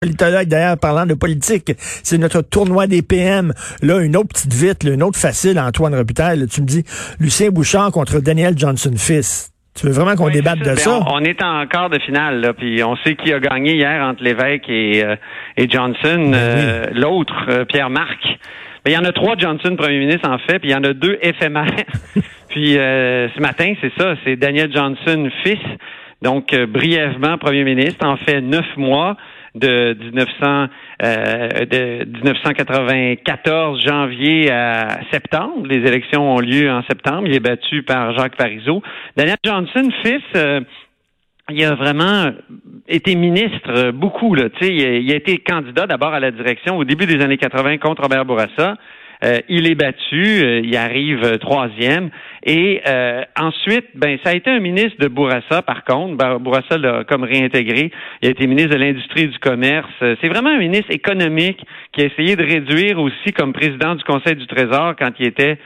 politologue, d'ailleurs, parlant de politique, c'est notre tournoi des PM. Là, une autre petite vite, une autre facile, Antoine Robitaille. tu me dis, Lucien Bouchard contre Daniel Johnson-Fils. Tu veux vraiment qu'on débatte de ça? Ben, on, est en quart de finale, là, puis on sait qui a gagné hier entre Lévesque et, euh, et Johnson. Ben euh, l'autre, euh, Pierre-Marc. Ben, il y en a trois Johnson, premier ministre, en fait, puis il y en a deux éphémères. puis ce matin, c'est ça, c'est Daniel Johnson, fils. Donc, brièvement, premier ministre, en fait neuf mois de, 1900, euh, 1994, janvier à septembre. Les élections ont lieu en septembre. Il est battu par Jacques Parizeau. Daniel Johnson, fils, euh, il a vraiment été ministre beaucoup. Là. Il a, il a été candidat d'abord à la direction au début des années 80 contre Robert Bourassa. Euh, il est battu, euh, il arrive euh, troisième. Et ensuite, ben, ça a été un ministre de Bourassa, par contre. Bourassa l'a comme réintégré. Il a été ministre de l'Industrie et du Commerce. C'est vraiment un ministre économique qui a essayé de réduire aussi comme président du Conseil du Trésor quand il était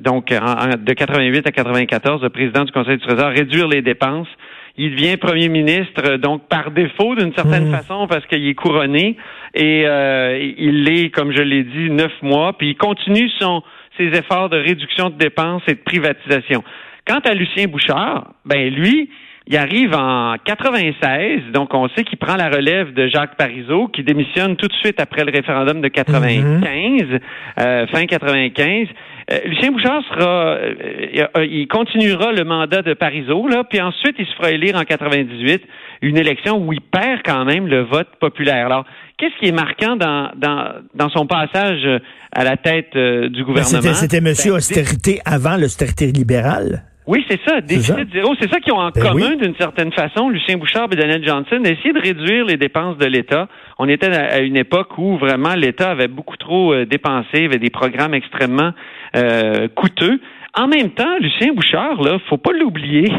donc de 88 à 94, le président du Conseil du Trésor, réduire les dépenses il devient premier ministre donc par défaut d'une certaine mmh. façon parce qu'il est couronné et euh, il l'est comme je l'ai dit neuf mois puis il continue son ses efforts de réduction de dépenses et de privatisation. Quant à Lucien Bouchard, ben lui, il arrive en 96, donc on sait qu'il prend la relève de Jacques Parizeau, qui démissionne tout de suite après le référendum de 95, euh, fin 95. Euh, Lucien Bouchard sera, euh, il continuera le mandat de Parizeau, là, puis ensuite il se fera élire en 98, une élection où il perd quand même le vote populaire. Alors, qu'est-ce qui est marquant dans, dans, dans son passage à la tête du ben, gouvernement? C'était Monsieur ben, Austérité avant l'austérité libérale. Oui, c'est ça, déficit zéro. C'est ça qu'ils ont en ben commun d'une certaine façon, Lucien Bouchard et Daniel Johnson, d'essayer de réduire les dépenses de l'État. On était à une époque où vraiment l'État avait beaucoup trop euh, dépensé, il y avait des programmes extrêmement euh, coûteux. En même temps, Lucien Bouchard, là, faut pas l'oublier,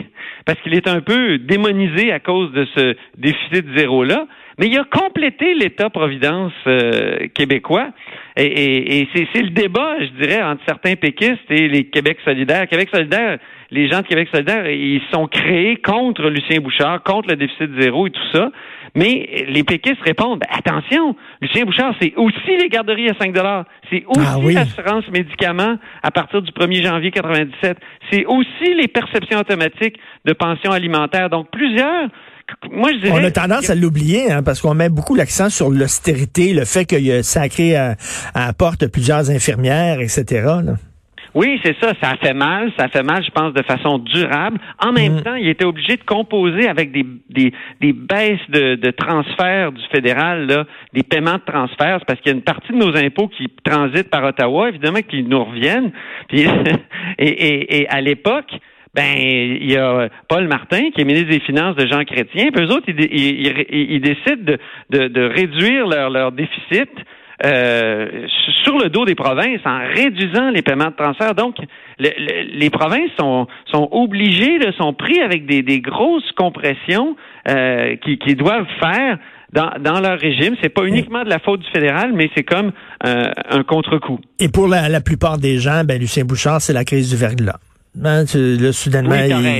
parce qu'il est un peu démonisé à cause de ce déficit zéro-là, mais il a complété l'État-providence euh, québécois. Et, et c'est le débat, je dirais, entre certains péquistes et les Québec solidaires. Québec solidaire les gens de Québec solidaire, ils sont créés contre Lucien Bouchard, contre le déficit zéro et tout ça. Mais les péquistes répondent, ben, attention, Lucien Bouchard, c'est aussi les garderies à 5 c'est ah aussi l'assurance médicaments à partir du 1er janvier 97, c'est aussi les perceptions automatiques de pension alimentaire. Donc, plusieurs moi, je dirais, on a tendance à l'oublier hein, parce qu'on met beaucoup l'accent sur l'austérité, le fait qu'il a sacré à, à porte plusieurs infirmières, etc. Là. Oui, c'est ça. Ça fait mal. Ça a fait mal, je pense, de façon durable. En même mm. temps, il était obligé de composer avec des, des, des baisses de, de transferts du fédéral, là, des paiements de transferts, parce qu'il y a une partie de nos impôts qui transitent par Ottawa, évidemment, qui nous reviennent. Puis, et, et, et à l'époque, ben il y a Paul Martin qui est ministre des Finances de Jean Chrétien, puis eux autres, ils, ils, ils, décident de, de, de réduire leur, leur déficit euh, sur le dos des provinces en réduisant les paiements de transfert. Donc, les provinces sont, sont obligées, de sont pris avec des, des grosses compressions euh, qui, qui doivent faire dans, dans, leur régime. C'est pas uniquement de la faute du fédéral, mais c'est comme euh, un contre-coup. Et pour la, la, plupart des gens, ben, Lucien Bouchard, c'est la crise du verglas. Là, soudainement,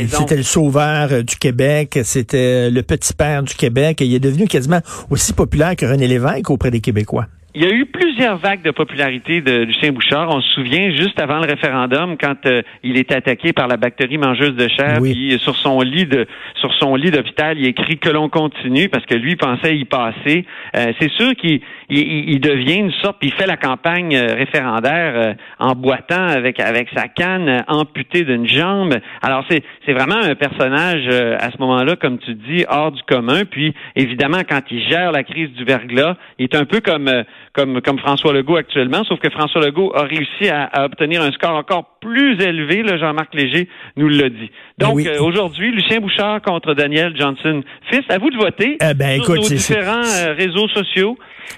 c'était le sauveur euh, du Québec, c'était le petit père du Québec. Et il est devenu quasiment aussi populaire que René Lévesque auprès des Québécois. Il y a eu plusieurs vagues de popularité de Lucien Bouchard. On se souvient juste avant le référendum quand euh, il était attaqué par la bactérie mangeuse de chair, puis sur son lit de sur son lit d'hôpital, il écrit que l'on continue parce que lui pensait y passer. Euh, c'est sûr qu'il il, devient une sorte, puis il fait la campagne euh, référendaire en boitant avec avec sa canne amputée d'une jambe. Alors c'est c'est vraiment un personnage à ce moment-là, comme tu dis, hors du commun. Puis évidemment quand il gère la crise du verglas, il est un peu comme comme, comme François Legault actuellement, sauf que François Legault a réussi à, obtenir un score encore plus élevé, le Jean-Marc Léger nous l'a dit. Donc euh, aujourd'hui, Lucien Bouchard contre Daniel Johnson. Fils, à vous de voter eh ben, sur nos différents euh, réseaux sociaux.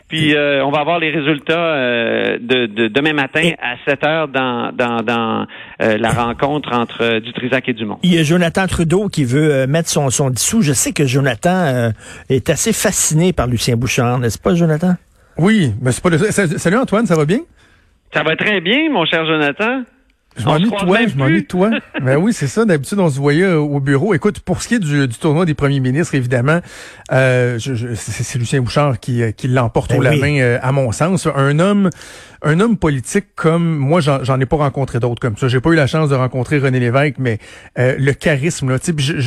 Puis euh, on va avoir les résultats de, demain matin à 7 heures dans, dans, dans la rencontre entre Dutrisac et Dumont. Il y a Jonathan Trudeau qui veut mettre son, son dissous. Je sais que Jonathan est assez fasciné par Lucien Bouchard, n'est-ce pas, Jonathan? Oui, mais c'est pas le... Salut Antoine, ça va bien? Ça va très bien, mon cher Jonathan. Je m'ennuie de toi, je m'ennuie de toi. ben oui, c'est ça. D'habitude, on se voyait au bureau. Écoute, pour ce qui est du, tournoi des premiers ministres, évidemment, euh, c'est Lucien Bouchard qui, euh, qui l'emporte ben au la main, euh, à mon sens. Un homme, un homme politique comme moi, j'en ai pas rencontré d'autres comme ça. J'ai pas eu la chance de rencontrer René Lévesque, mais le charisme, là,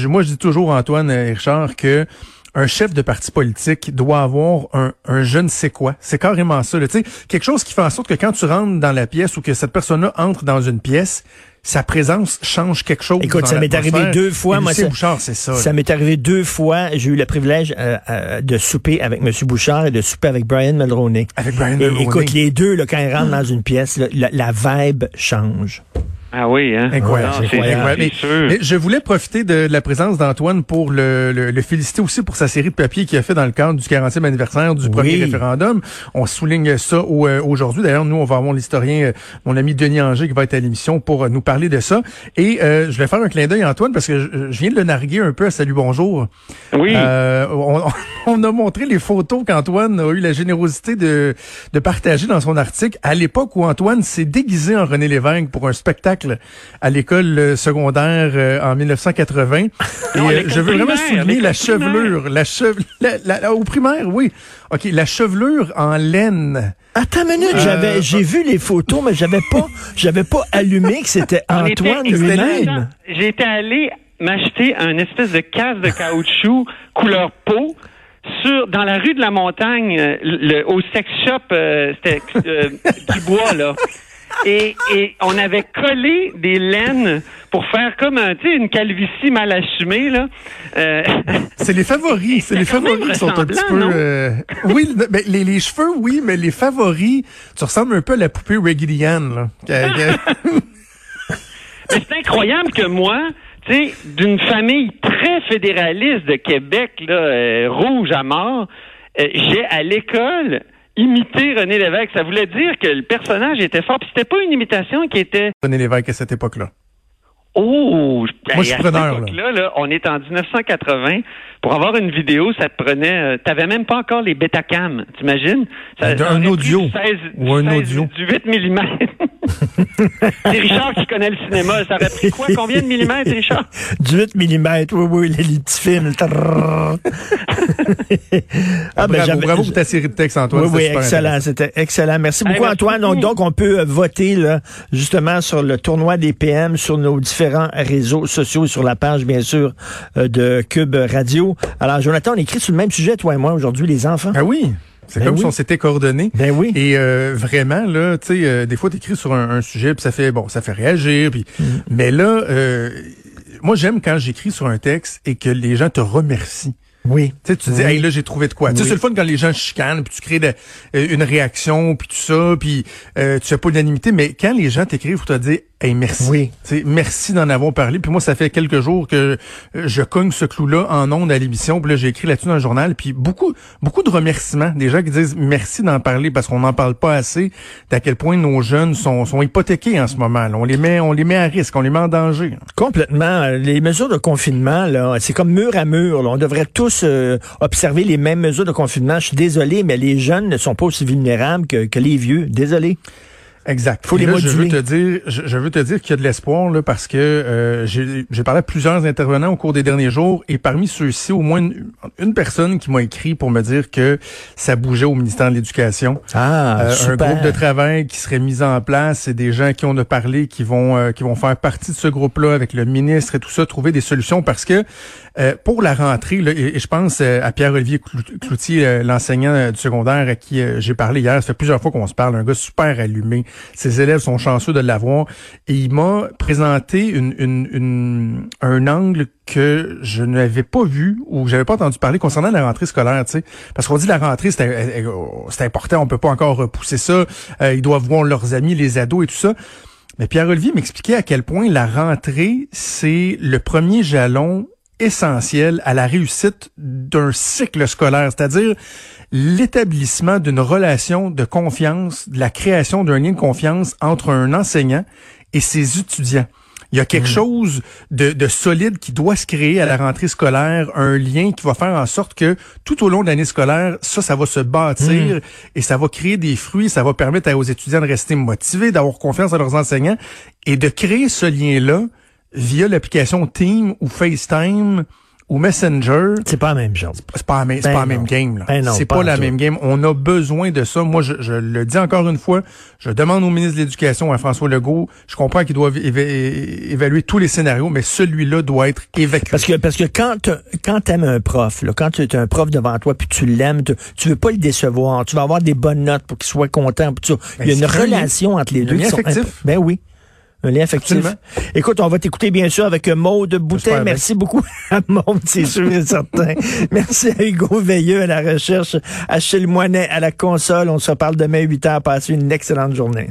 moi, je dis toujours Antoine Richard que un chef de parti politique doit avoir un, un je ne sais quoi. C'est carrément ça. sais, quelque chose qui fait en sorte que quand tu rentres dans la pièce ou que cette personne-là entre dans une pièce, sa présence change quelque chose. Écoute, ça m'est arrivé deux fois. moi, Bouchard, c'est ça. Ça m'est arrivé deux fois. J'ai eu le privilège euh, euh, de souper avec M. Bouchard et de souper avec Brian Mulroney. Avec Brian Mulroney. Écoute, les deux, là, quand ils rentrent dans une pièce, la, la vibe change. Ah oui, hein? Incroyable. Mais, je voulais profiter de la présence d'Antoine pour le, le, féliciter aussi pour sa série de papiers qu'il a fait dans le cadre du 40e anniversaire du premier référendum. On souligne ça euh, aujourd'hui. D'ailleurs, nous, on va avoir l'historien, euh, mon ami Denis Anger, qui va être à l'émission pour euh, nous parler de ça. Et je vais faire un clin d'œil, Antoine, parce que je, viens de le narguer un peu à Salut Bonjour. Oui. On, on, a montré les photos qu'Antoine a eu la générosité de, de partager dans son article à l'époque où Antoine s'est déguisé en René Lévesque pour un spectacle à l'école euh, secondaire euh, en 1980. Et euh, je veux vraiment souligner la chevelure, la chevelure, au primaire, oui. OK, la chevelure en laine. Attends une minute, j'avais, j'ai vu les photos, mais j'avais pas, j'avais pas allumé que c'était Antoine lui-même. J'étais allé m'acheter un espèce de casque de caoutchouc couleur peau sur dans la rue de la Montagne, le, au sex shop, c'était du bois là et, et on avait collé des laines pour faire comme un, une calvitie mal assumée là. Euh... C'est les favoris, c'est les favoris qui sont un petit peu. Euh... Oui, ben, les, les, cheveux, oui, mais les favoris, tu ressembles un peu à la poupée là. mais c'est incroyable que moi, tu sais, d'une famille très fédéraliste de Québec là, euh, rouge à mort, euh, j'ai à l'école imiter René Lévesque. Ça voulait dire que le personnage était fort. Puis c'était pas une imitation qui était. René Lévesque à cette époque-là. Oh, moi je suis preneur. Là. Là, on est en 1980. Pour avoir une vidéo, ça te prenait. Euh, T'avais même pas encore les Betacam, t'imagines? Un audio ou un audio du 8 mm. C'est Richard qui connaît le cinéma. Ça aurait pris quoi? Combien de millimètres, Richard? Du 8 mm. Oui, oui, les, petits films. ah, ben, bravo, bravo pour ta série de textes, Antoine. Oui, oui, excellent. C'était excellent. Merci beaucoup, Antoine. Donc, donc, on peut euh, voter là, justement sur le tournoi des PM sur nos différents réseaux sociaux, sur la page, bien sûr, euh, de Cube Radio. Alors, Jonathan, on écrit sur le même sujet, toi et moi, aujourd'hui, les enfants. Ah oui? C'est ben comme si on s'était coordonnés. Ben oui. Et euh, vraiment là, tu sais, euh, des fois t'écris sur un, sujet puis ça fait bon, ça fait réagir. Puis, mm. mais là, moi j'aime quand j'écris sur un texte et que les gens te remercient. Oui. Tu sais, tu dis, hey, là, j'ai trouvé de quoi. Tu sais, c'est le fun quand les gens chicanent, puis tu crées de, une réaction, puis tout ça, puis tu fais pas d'unanimité. Mais quand les gens t'écrivent pour te dire, Hey, merci. Oui. merci d'en avoir parlé. Puis moi, ça fait quelques jours que euh, je cogne ce clou-là en ondes à l'émission. Puis là, j'ai écrit là-dessus dans le journal. Puis beaucoup, beaucoup de remerciements. Des gens qui disent merci d'en parler parce qu'on n'en parle pas assez. D'à quel point nos jeunes sont, sont hypothéqués en ce moment. On les met, on les met à risque, on les met en danger. Complètement. Les mesures de confinement, là, c'est comme mur à mur. On devrait tous euh, observer les mêmes mesures de confinement. Je suis désolé, mais les jeunes ne sont pas aussi vulnérables que, que les vieux. Désolé. Exact. Faut les là, je veux te dire, je, veux te dire qu'il y a de l'espoir là parce que euh, j'ai parlé à plusieurs intervenants au cours des derniers jours et parmi ceux-ci, au moins une, personne qui m'a écrit pour me dire que ça bougeait au ministère de l'Éducation. Ah, euh, un groupe de travail qui serait mis en place et des gens qui ont de parler qui vont euh, qui vont faire partie de ce groupe-là avec le ministre et tout ça, trouver des solutions parce que euh, pour la rentrée, là, et, je pense à Pierre-Olivier Cloutier, l'enseignant du secondaire à qui j'ai parlé hier, ça fait plusieurs fois qu'on se parle, un gars super allumé ses élèves sont chanceux de l'avoir. Et il m'a présenté une, une, un angle que je n'avais pas vu ou que j'avais pas entendu parler concernant la rentrée scolaire, tu sais. Parce qu'on dit la rentrée, c'est important, on peut pas encore repousser ça. Euh, ils doivent voir leurs amis, les ados et tout ça. Mais Pierre-Olivier m'expliquait à quel point la rentrée, c'est le premier jalon essentiel à la réussite d'un cycle scolaire, c'est-à-dire l'établissement d'une relation de confiance, de la création d'un lien de confiance entre un enseignant et ses étudiants. Il y a quelque mm. chose de, de, solide qui doit se créer à la rentrée scolaire, un lien qui va faire en sorte que tout au long de l'année scolaire, ça, ça va se bâtir mm. et ça va créer des fruits, ça va permettre aux étudiants de rester motivés, d'avoir confiance en leurs enseignants et de créer ce lien-là via l'application Team ou FaceTime ou Messenger. C'est pas la même chose. C'est pas, la même, ben pas la même game. Là. Ben c'est pas, la même game. On a besoin de ça. Moi, je, je, le dis encore une fois, je demande au ministre de l'Éducation, à François Legault, je comprends qu'il doit évaluer tous les scénarios, mais celui-là doit être évacué. Parce que parce que quand quand t'aimes un prof, là, quand tu as un prof devant toi puis tu l'aimes, tu, veux pas le décevoir, tu vas avoir des bonnes notes pour qu'il soit content. Ben, Il y a une relation entre les deux. Qui sont, ben oui. Un lien affectif. Écoute, on va t'écouter bien sûr avec Maude Boutin. Merci beaucoup à Maude, c'est sûr et certain. Merci à Hugo Veilleux à la recherche, Achille Moinet à la console. On se reparle demain 8 heures. Passez une excellente journée.